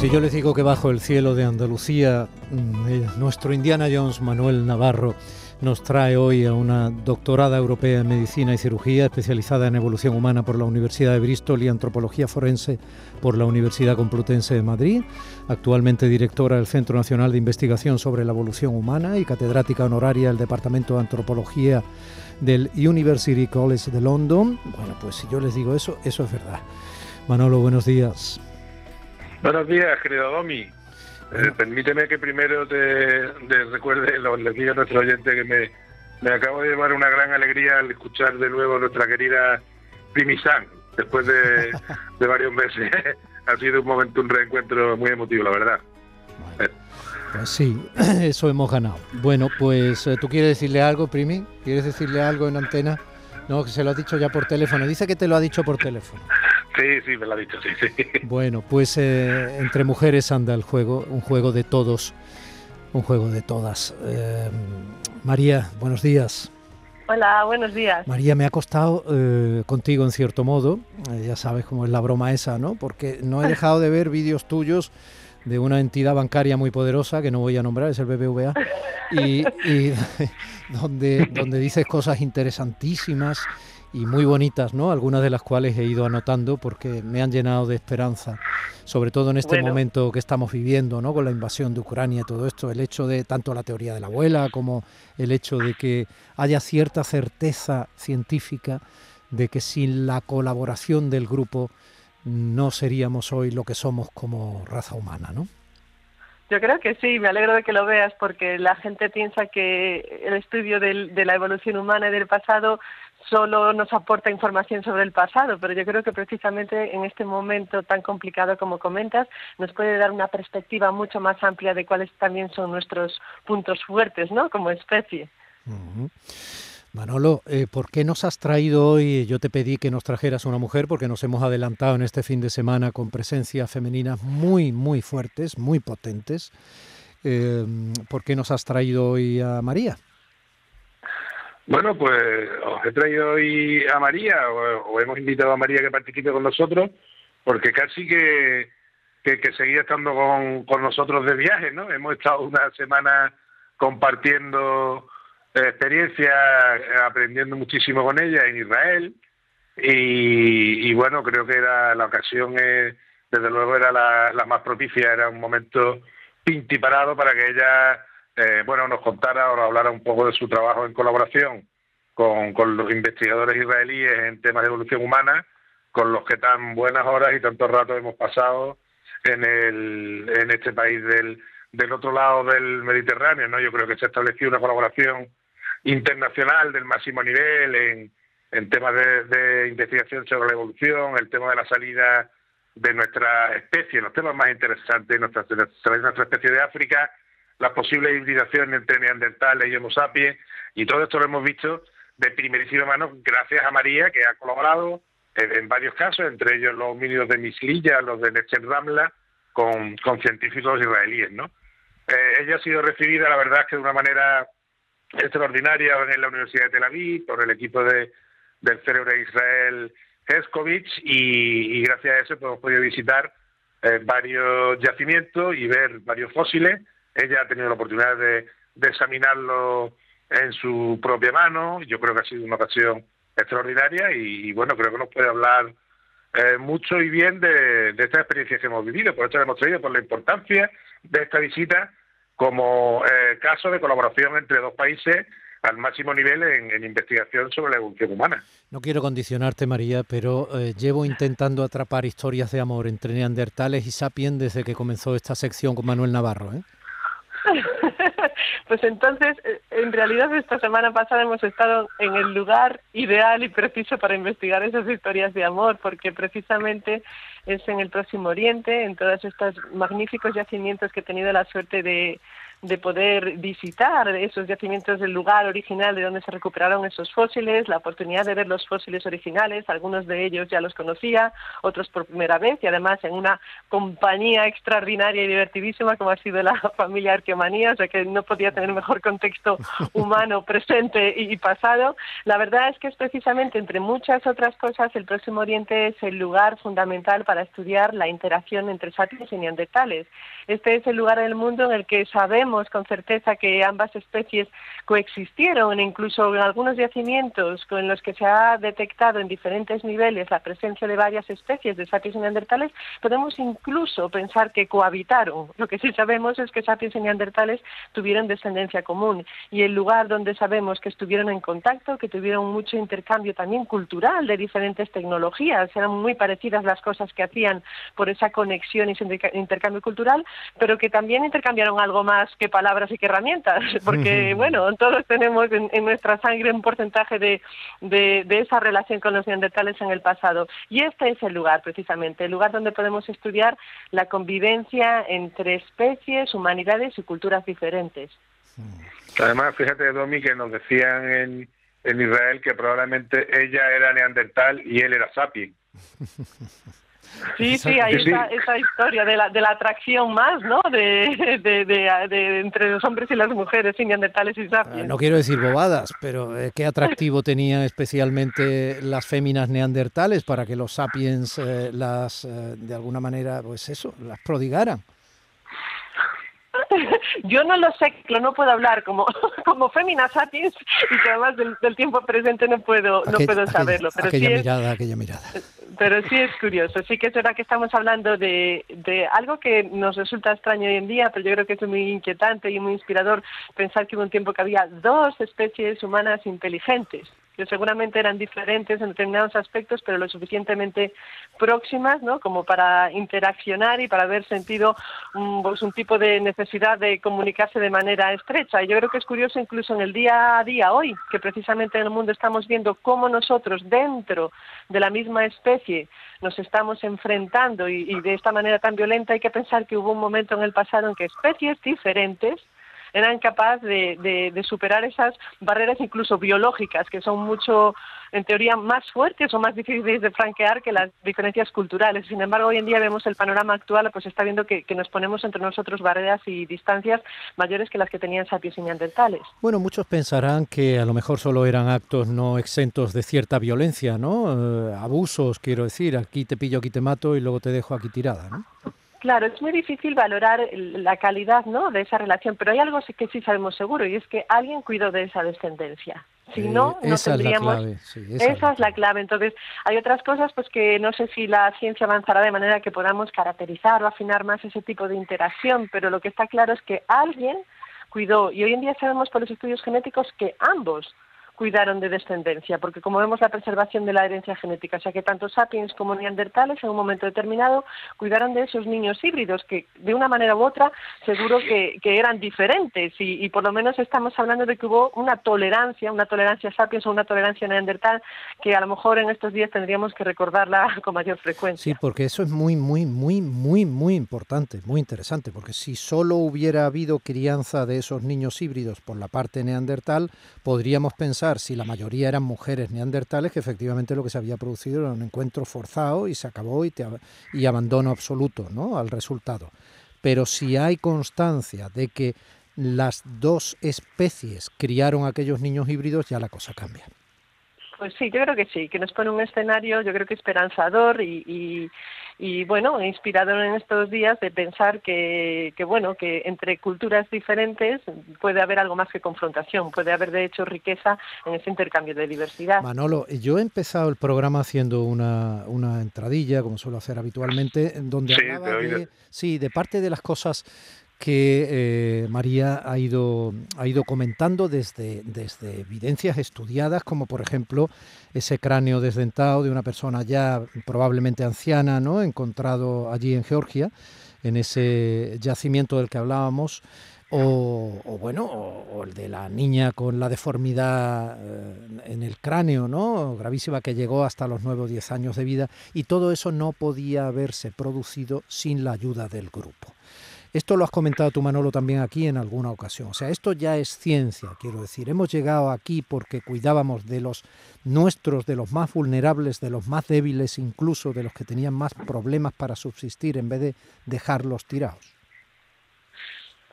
Si yo les digo que bajo el cielo de Andalucía, mm, nuestro Indiana Jones Manuel Navarro nos trae hoy a una doctorada europea en medicina y cirugía, especializada en evolución humana por la Universidad de Bristol y antropología forense por la Universidad Complutense de Madrid, actualmente directora del Centro Nacional de Investigación sobre la Evolución Humana y catedrática honoraria del Departamento de Antropología del University College de London. Bueno, pues si yo les digo eso, eso es verdad. Manolo, buenos días. Buenos días, querido Domi. Eh, permíteme que primero te, recuerde, lo, le diga a nuestro oyente que me, acabo de llevar una gran alegría al escuchar de nuevo a nuestra querida Primisan, después de, varios meses. ha sido un momento, un reencuentro muy emotivo, la verdad. pues sí, eso hemos ganado. Bueno, pues eh, tú quieres decirle algo, Primi, ¿quieres decirle algo en antena? No, que se lo ha dicho ya por teléfono. Dice que te lo ha dicho por teléfono. Sí, sí, me lo ha dicho, sí, sí. Bueno, pues eh, entre mujeres anda el juego, un juego de todos, un juego de todas. Eh, María, buenos días. Hola, buenos días. María, me ha costado eh, contigo en cierto modo, ya sabes cómo es la broma esa, ¿no? Porque no he dejado de ver vídeos tuyos de una entidad bancaria muy poderosa que no voy a nombrar, es el BBVA, y, y donde, donde dices cosas interesantísimas y muy bonitas, ¿no? Algunas de las cuales he ido anotando porque me han llenado de esperanza, sobre todo en este momento que estamos viviendo, ¿no? Con la invasión de Ucrania y todo esto, el hecho de tanto la teoría de la abuela como el hecho de que haya cierta certeza científica de que sin la colaboración del grupo no seríamos hoy lo que somos como raza humana, ¿no? Yo creo que sí, me alegro de que lo veas porque la gente piensa que el estudio de la evolución humana y del pasado solo nos aporta información sobre el pasado, pero yo creo que precisamente en este momento tan complicado como comentas, nos puede dar una perspectiva mucho más amplia de cuáles también son nuestros puntos fuertes, ¿no? Como especie. Manolo, eh, ¿por qué nos has traído hoy? Yo te pedí que nos trajeras una mujer porque nos hemos adelantado en este fin de semana con presencias femeninas muy, muy fuertes, muy potentes. Eh, ¿Por qué nos has traído hoy a María? Bueno, pues os he traído hoy a María, o, hemos invitado a María que participe con nosotros, porque casi que, que, seguía estando con, con, nosotros de viaje, ¿no? Hemos estado una semana compartiendo eh, experiencias, aprendiendo muchísimo con ella en Israel, y, bueno, creo que era la ocasión, eh, desde luego era la, más propicia, era un momento pintiparado para que ella eh, bueno, nos contara o hablara un poco de su trabajo en colaboración con, los investigadores israelíes en temas de evolución humana, con los que tan buenas horas y tantos ratos hemos pasado en, el, en este país del, del otro lado del Mediterráneo. ¿no? Yo creo que se ha establecido una colaboración internacional del máximo nivel en, en temas de, investigación sobre la evolución, el tema de la salida de nuestra especie, los temas más interesantes, nuestra, de nuestra especie de África, las posibles hibridaciones entre neandertales y homo sapiens, y todo esto lo hemos visto de primerísima mano gracias a María, que ha colaborado en, varios casos, entre ellos los homínidos de Mislilla, los de Nechen Ramla, con, con científicos israelíes, ¿no? Eh, ella ha sido recibida, la verdad, es que de una manera extraordinaria en la Universidad de Tel Aviv, por el equipo de, del Cerebro de Israel Heskovich, y, gracias a eso pues, hemos podido visitar eh, varios yacimientos y ver varios fósiles, ella ha tenido la oportunidad de, examinarlo en su propia mano. Yo creo que ha sido una ocasión extraordinaria y, bueno, creo que nos puede hablar eh, mucho y bien de, esta experiencia que hemos vivido. Por eso hemos traído por la importancia de esta visita como eh, caso de colaboración entre dos países al máximo nivel en, investigación sobre la evolución humana. No quiero condicionarte, María, pero eh, llevo intentando atrapar historias de amor entre neandertales y sapiens desde que comenzó esta sección con Manuel Navarro. ¿eh? pues entonces, eh, en realidad esta semana pasada hemos estado en el lugar ideal y preciso para investigar esas historias de amor, porque precisamente es en el Próximo Oriente, en todos estos magníficos yacimientos que he tenido la suerte de, de poder visitar esos yacimientos del lugar original de donde se recuperaron esos fósiles, la oportunidad de ver los fósiles originales, algunos de ellos ya los conocía, otros por primera vez y además en una compañía extraordinaria y divertidísima como ha sido la familia Arqueomanía, o sea que no podía tener mejor contexto humano presente y pasado. La verdad es que es precisamente entre muchas otras cosas el Próximo Oriente es el lugar fundamental para estudiar la interacción entre sapiens y neandertales. Este es el lugar del mundo en el que sabemos con certeza que ambas especies coexistieron, incluso en algunos yacimientos con los que se ha detectado en diferentes niveles la presencia de varias especies de sapiens neandertales, podemos incluso pensar que cohabitaron. Lo que sí sabemos es que sapiens y neandertales tuvieron descendencia común y el lugar donde sabemos que estuvieron en contacto, que tuvieron mucho intercambio también cultural de diferentes tecnologías, eran muy parecidas las cosas que hacían por esa conexión y ese intercambio cultural, pero que también intercambiaron algo más que palabras y que herramientas, porque bueno, todos tenemos en, nuestra sangre un porcentaje de, de, esa relación con los neandertales en el pasado. Y este es el lugar, precisamente, el lugar donde podemos estudiar la convivencia entre especies, humanidades y culturas diferentes. Además, fíjate, Domi, que nos decían en, en Israel que probablemente ella era neandertal y él era sapien. Sí, sí, hay esa, esa, historia de la, de la atracción más, ¿no? De, de, entre los hombres y las mujeres, neandertales y sapiens. No quiero decir bobadas, pero eh, ¿qué atractivo tenían especialmente las féminas neandertales para que los sapiens eh, las, eh, de alguna manera, pues eso, las prodigaran? Yo no lo sé, no puedo hablar como, como Femina Sapiens y que además del, tiempo presente no puedo, no puedo saberlo. Pero aquella mirada, aquella mirada. Pero sí es curioso, sí que es verdad que estamos hablando de, de algo que nos resulta extraño hoy en día, pero yo creo que es muy inquietante y muy inspirador pensar que hubo un tiempo que había dos especies humanas inteligentes que seguramente eran diferentes en determinados aspectos, pero lo suficientemente próximas, ¿no? Como para interaccionar y para haber sentido un, pues, un tipo de necesidad de comunicarse de manera estrecha. Y yo creo que es curioso incluso en el día a día hoy, que precisamente en el mundo estamos viendo cómo nosotros dentro de la misma especie nos estamos enfrentando y de esta manera tan violenta hay que pensar que hubo un momento en el pasado en que especies diferentes eran capaces de, superar esas barreras incluso biológicas, que son mucho, en teoría, más fuertes o más difíciles de franquear que las diferencias culturales. Sin embargo, hoy en día vemos el panorama actual, pues está viendo que, que nos ponemos entre nosotros barreras y distancias mayores que las que tenían sapiens y neandertales. Bueno, muchos pensarán que a lo mejor solo eran actos no exentos de cierta violencia, ¿no? Eh, abusos, quiero decir, aquí te pillo, aquí te mato y luego te dejo aquí tirada, ¿no? Claro, es muy difícil valorar la calidad ¿no? de esa relación, pero hay algo que sí sabemos seguro y es que alguien cuidó de esa descendencia. Si eh, no, no tendríamos. esa, es la clave. Entonces, hay otras cosas pues que no sé si la ciencia avanzará de manera que podamos caracterizar o afinar más ese tipo de interacción, pero lo que está claro es que alguien cuidó y hoy en día sabemos por los estudios genéticos que ambos cuidaron de descendencia, porque como vemos la preservación de la herencia genética, o sea que tanto sapiens como neandertales en un momento determinado cuidaron de esos niños híbridos que de una manera u otra seguro que, eran diferentes y, por lo menos estamos hablando de que hubo una tolerancia, una tolerancia sapiens o una tolerancia neandertal que a lo mejor en estos días tendríamos que recordarla con mayor frecuencia. Sí, porque eso es muy, muy, muy, muy, muy importante, muy interesante, porque si solo hubiera habido crianza de esos niños híbridos por la parte neandertal, podríamos pensar si la mayoría eran mujeres neandertales, que efectivamente lo que se había producido era un encuentro forzado y se acabó y, y abandono absoluto ¿no? al resultado. Pero si hay constancia de que las dos especies criaron aquellos niños híbridos, ya la cosa cambia. Pues sí, yo creo que sí, que nos pone un escenario, yo creo que esperanzador y, y, bueno, inspirador en estos días de pensar que, que, bueno, que entre culturas diferentes puede haber algo más que confrontación, puede haber de hecho riqueza en ese intercambio de diversidad. Manolo, yo he empezado el programa haciendo una, una entradilla, como suelo hacer habitualmente, donde hablaba de, sí, de parte de las cosas que eh, María ha ido, ha ido comentando desde, desde evidencias estudiadas, como por ejemplo ese cráneo desdentado de una persona ya probablemente anciana, ¿no? encontrado allí en Georgia, en ese yacimiento del que hablábamos, o, bueno, el de la niña con la deformidad eh, en el cráneo, ¿no? Gravísima que llegó hasta los 9 o 10 años de vida y todo eso no podía haberse producido sin la ayuda del grupo. Esto lo has comentado tú, Manolo, también aquí en alguna ocasión. O sea, esto ya es ciencia, quiero decir. Hemos llegado aquí porque cuidábamos de los nuestros, de los más vulnerables, de los más débiles, incluso de los que tenían más problemas para subsistir, en vez de dejarlos tirados.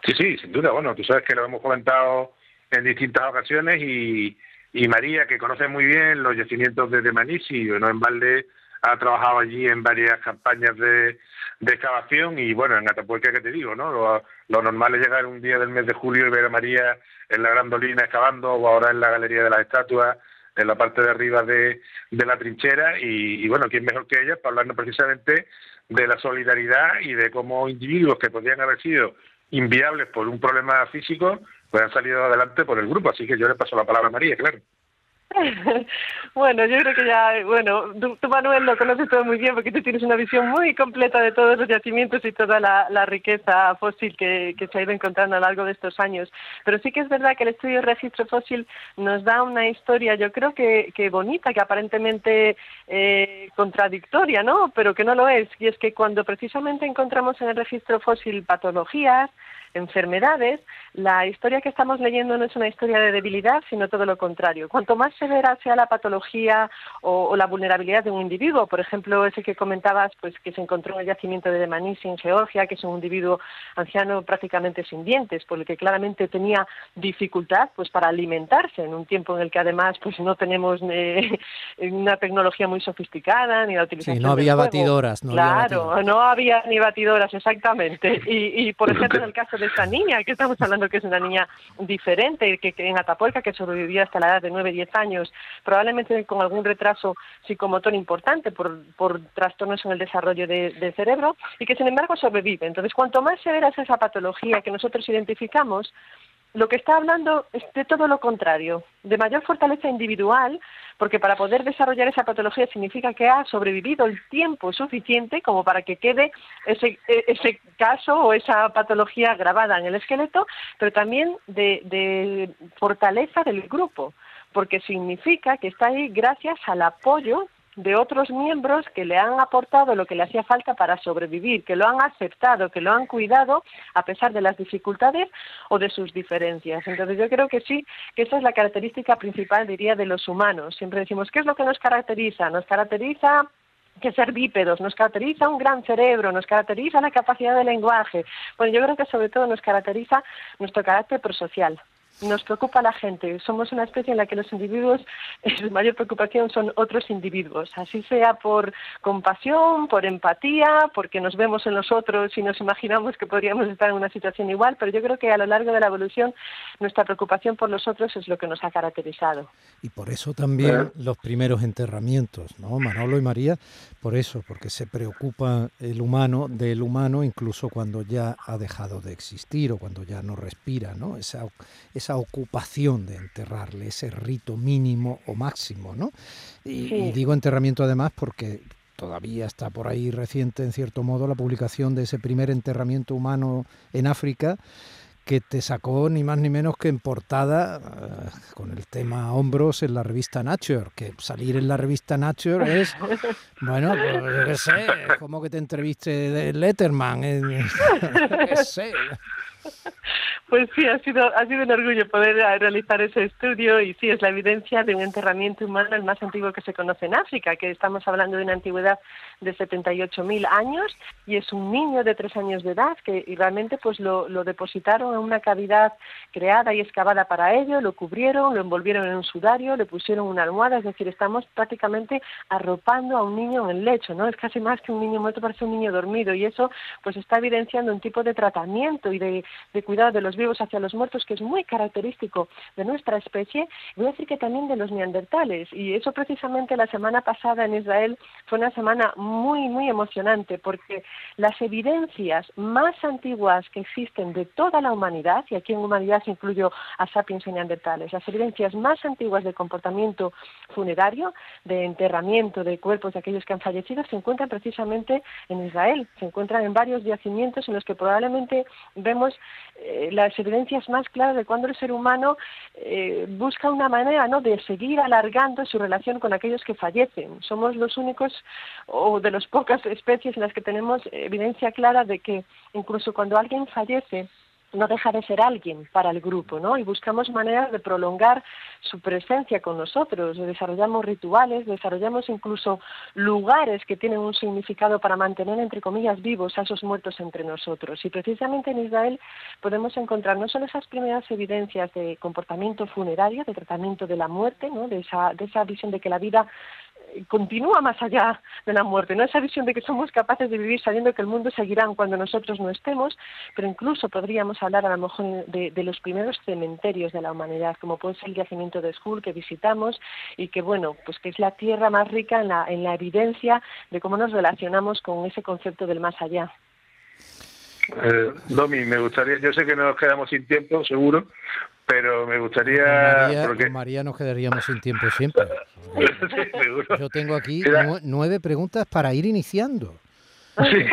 Sí, sí, sin duda. Bueno, tú sabes que lo hemos comentado en distintas ocasiones y, y María, que conoce muy bien los yacimientos de, Manisi, no en balde, ha trabajado allí en varias campañas de, excavación y bueno, en Atapuerca, que te digo, ¿no? Lo, normal es llegar un día del mes de julio y ver a María en la Grandolina excavando o ahora en la Galería de las Estatuas, en la parte de arriba de, la trinchera y, y bueno, ¿quién mejor que ella para hablarnos precisamente de la solidaridad y de cómo individuos que podrían haber sido inviables por un problema físico, pues han salido adelante por el grupo. Así que yo le paso la palabra a María, claro. bueno, yo creo que ya, bueno, tú, Manuel lo conoces todo muy bien porque tú tienes una visión muy completa de todos los yacimientos y toda la, riqueza fósil que, se ha ido encontrando a lo largo de estos años. Pero sí que es verdad que el estudio de registro fósil nos da una historia, yo creo que, que bonita, que aparentemente eh, contradictoria, ¿no? Pero que no lo es. Y es que cuando precisamente encontramos en el registro fósil patologías, enfermedades, la historia que estamos leyendo no es una historia de debilidad, sino todo lo contrario. Cuanto más severa sea la patología o, la vulnerabilidad de un individuo, por ejemplo, ese que comentabas, pues que se encontró en el yacimiento de Demanisi en Georgia, que es un individuo anciano prácticamente sin dientes, por el que claramente tenía dificultad pues para alimentarse en un tiempo en el que además pues no tenemos eh, una tecnología muy sofisticada ni la utilización sí, no había batidoras, no claro, no había ni batidoras exactamente. Y, y por ejemplo en el caso de esta niña, que estamos hablando que es una niña diferente, que, en Atapuerca, que sobrevivió hasta la edad de 9-10 años, probablemente con algún retraso psicomotor importante por, por trastornos en el desarrollo del cerebro, y que sin embargo sobrevive. Entonces, cuanto más severa es esa patología que nosotros identificamos, lo que está hablando es de todo lo contrario, de mayor fortaleza individual, porque para poder desarrollar esa patología significa que ha sobrevivido el tiempo suficiente como para que quede ese, e, ese caso o esa patología grabada en el esqueleto, pero también de, de fortaleza del grupo, porque significa que está ahí gracias al apoyo de otros miembros que le han aportado lo que le hacía falta para sobrevivir, que lo han aceptado, que lo han cuidado a pesar de las dificultades o de sus diferencias. Entonces yo creo que sí, que esa es la característica principal, diría, de los humanos. Siempre decimos, ¿qué es lo que nos caracteriza? Nos caracteriza que ser bípedos, nos caracteriza un gran cerebro, nos caracteriza la capacidad de lenguaje. Bueno, yo creo que sobre todo nos caracteriza nuestro carácter prosocial, nos preocupa la gente. Somos una especie en la que los individuos, su mayor preocupación son otros individuos, así sea por compasión, por empatía, porque nos vemos en los otros y nos imaginamos que podríamos estar en una situación igual, pero yo creo que a lo largo de la evolución nuestra preocupación por los otros es lo que nos ha caracterizado. Y por eso también los primeros enterramientos, ¿no? Manolo y María, por eso, porque se preocupa el humano del humano incluso cuando ya ha dejado de existir o cuando ya no respira, ¿no? Esa, esa ocupación de enterrarle, ese rito mínimo o máximo, ¿no? Y, digo enterramiento además porque todavía está por ahí reciente, en cierto modo, la publicación de ese primer enterramiento humano en África que te sacó ni más ni menos que en portada eh, con el tema hombros en la revista Nature, que salir en la revista Nature es, bueno, yo qué sé, es como que te entreviste de Letterman, qué sé. Pues sí, ha sido, ha sido un orgullo poder eh, realizar ese estudio y sí, es la evidencia de un enterramiento humano el más antiguo que se conoce en África, que estamos hablando de una antigüedad de 78.000 años y es un niño de tres años de edad que realmente pues lo, lo depositaron en una cavidad creada y excavada para ello, lo cubrieron, lo envolvieron en un sudario, le pusieron una almohada, es decir, estamos prácticamente arropando a un niño en el lecho, ¿no? Es casi más que un niño muerto, parece un niño dormido y eso pues está evidenciando un tipo de tratamiento y de, de cuidado de los vivos hacia los muertos que es muy característico de nuestra especie, voy a decir que también de los neandertales. Y eso precisamente la semana pasada en Israel fue una semana muy, muy emocionante porque las evidencias más antiguas que existen de toda la humanidad, y aquí en humanidad se incluyo a sapiens y neandertales, las evidencias más antiguas de comportamiento funerario, de enterramiento de cuerpos de aquellos que han fallecido, se encuentran precisamente en Israel, se encuentran en varios yacimientos en los que probablemente vemos eh, las evidencias más claras de cuando el ser humano eh, busca una manera ¿no? de seguir alargando su relación con aquellos que fallecen. Somos los únicos o de las pocas especies en las que tenemos evidencia clara de que incluso cuando alguien fallece, no deja de ser alguien para el grupo, ¿no? Y buscamos maneras de prolongar su presencia con nosotros, desarrollamos rituales, desarrollamos incluso lugares que tienen un significado para mantener, entre comillas, vivos a esos muertos entre nosotros. Y precisamente en Israel podemos encontrar no solo esas primeras evidencias de comportamiento funerario, de tratamiento de la muerte, de, esa, de esa visión de que la vida continúa más allá de la muerte, ¿no? Esa visión de que somos capaces de vivir sabiendo que el mundo seguirá cuando nosotros no estemos, pero incluso podríamos hablar a lo mejor de, los primeros cementerios de la humanidad, como puede ser el yacimiento de Skull que visitamos y que, bueno, pues que es la tierra más rica en la, en la evidencia de cómo nos relacionamos con ese concepto del más allá. Eh, Domi, me gustaría, yo sé que nos quedamos sin tiempo, seguro, pero me gustaría... María, porque... María nos quedaríamos sin tiempo siempre. Yo tengo aquí nueve preguntas para ir iniciando. Sí.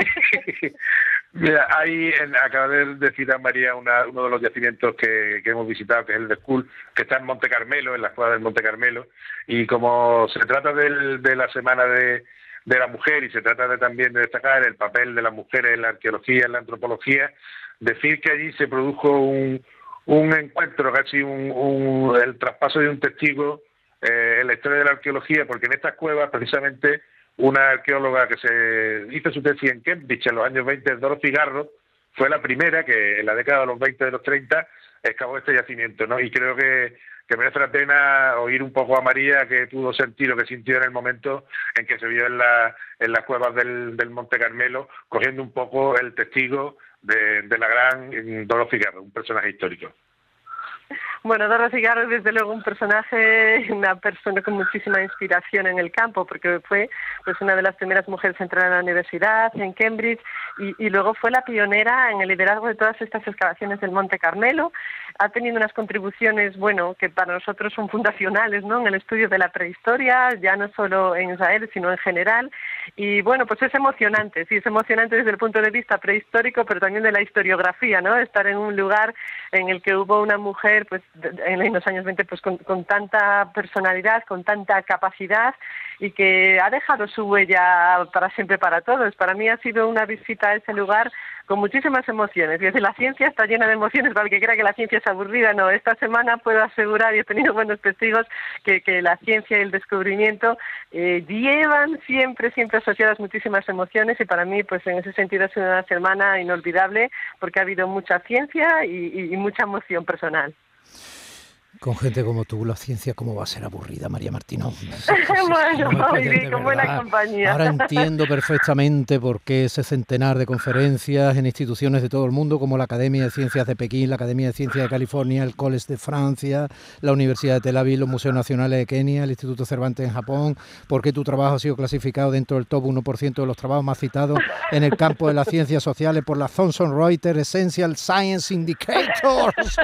Mira, ahí en, acaba de decir a María una, uno de los yacimientos que, que, hemos visitado, que es el de School, que está en Monte Carmelo, en la escuela del Monte Carmelo, y como se trata del, de la semana de, de la mujer y se trata de, también de destacar el papel de las mujeres en la arqueología, en la antropología, decir que allí se produjo un, un encuentro, casi un, el traspaso de un testigo eh, en la historia de la arqueología, porque en estas cuevas precisamente una arqueóloga que se hizo su tesis en Cambridge en los años 20, Dorothy Garrod, fue la primera que en la década de los 20 de los 30 excavó este yacimiento, ¿no? Y creo que, que merece la pena oír un poco a María que pudo sentir lo que sintió en el momento en que se vio en, la, en las cuevas del, del Monte Carmelo, cogiendo un poco el testigo de, de la gran Dorothy Garrod, un personaje histórico. Bueno, Dorothy Garrod es desde luego un personaje, una persona con muchísima inspiración en el campo, porque fue pues una de las primeras mujeres en entrar a la universidad, en Cambridge, y, luego fue la pionera en el liderazgo de todas estas excavaciones del Monte Carmelo. Ha tenido unas contribuciones, bueno, que para nosotros son fundacionales, ¿no? En el estudio de la prehistoria, ya no solo en Israel, sino en general. Y bueno, pues es emocionante, sí, es emocionante desde el punto de vista prehistórico, pero también de la historiografía, ¿no? Estar en un lugar en el que hubo una mujer, pues en los años 20, pues con, con tanta personalidad, con tanta capacidad y que ha dejado su huella para siempre para todos. Para mí ha sido una visita a ese lugar con muchísimas emociones. Y la ciencia está llena de emociones para el que crea que la ciencia es aburrida. No, esta semana puedo asegurar, y he tenido buenos testigos, que, que la ciencia y el descubrimiento eh, llevan siempre, siempre asociadas muchísimas emociones y para mí, pues en ese sentido ha sido una semana inolvidable porque ha habido mucha ciencia y, y mucha emoción personal. Con gente como tú, la ciencia, ¿cómo va a ser aburrida, María Martínez? bueno, con buena compañía. Ahora entiendo perfectamente por qué ese centenar de conferencias en instituciones de todo el mundo, como la Academia de Ciencias de Pekín, la Academia de Ciencias de California, el College de Francia, la Universidad de Tel Aviv, los Museos Nacionales de Kenia, el Instituto Cervantes en Japón, por qué tu trabajo ha sido clasificado dentro del top 1% de los trabajos más citados en el campo de las ciencias sociales por la Thomson Reuters Essential Science Indicators,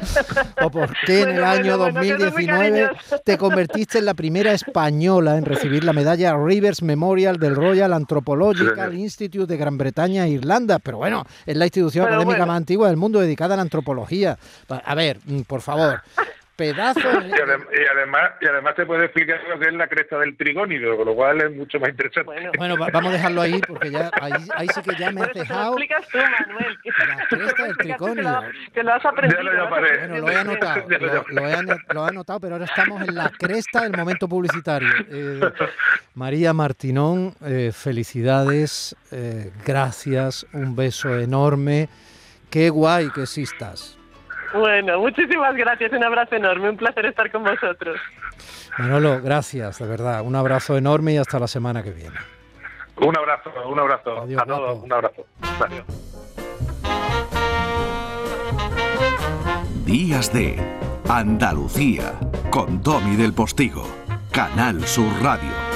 o por qué en el año 2019 te convertiste en la primera española en recibir la medalla Rivers Memorial del Royal Anthropological Institute de Gran Bretaña e Irlanda. Pero bueno, es la institución académica más antigua del mundo dedicada a la antropología. A ver, mm, por favor, pedazo Y, además, y además te puede explicar lo que es la cresta del trigónido, con lo cual es mucho más interesante. Bueno, vamos a dejarlo ahí, porque ya ahí, ahí sí que ya me has dejado... Lo explicas tú, Manuel. La cresta del trigónido. Que lo has aprendido. bueno, lo he anotado, lo, he, lo, he, anotado, pero ahora estamos en la cresta del momento publicitario. Eh, María Martinón, eh, felicidades, eh, gracias, un beso enorme. Qué guay que existas. Bueno, muchísimas gracias, un abrazo enorme, un placer estar con vosotros. Manolo, gracias, de verdad, un abrazo enorme y hasta la semana que viene. Un abrazo, un abrazo. a todos, un abrazo. Días de Andalucía con Domi del Postigo, Canal Sur Radio.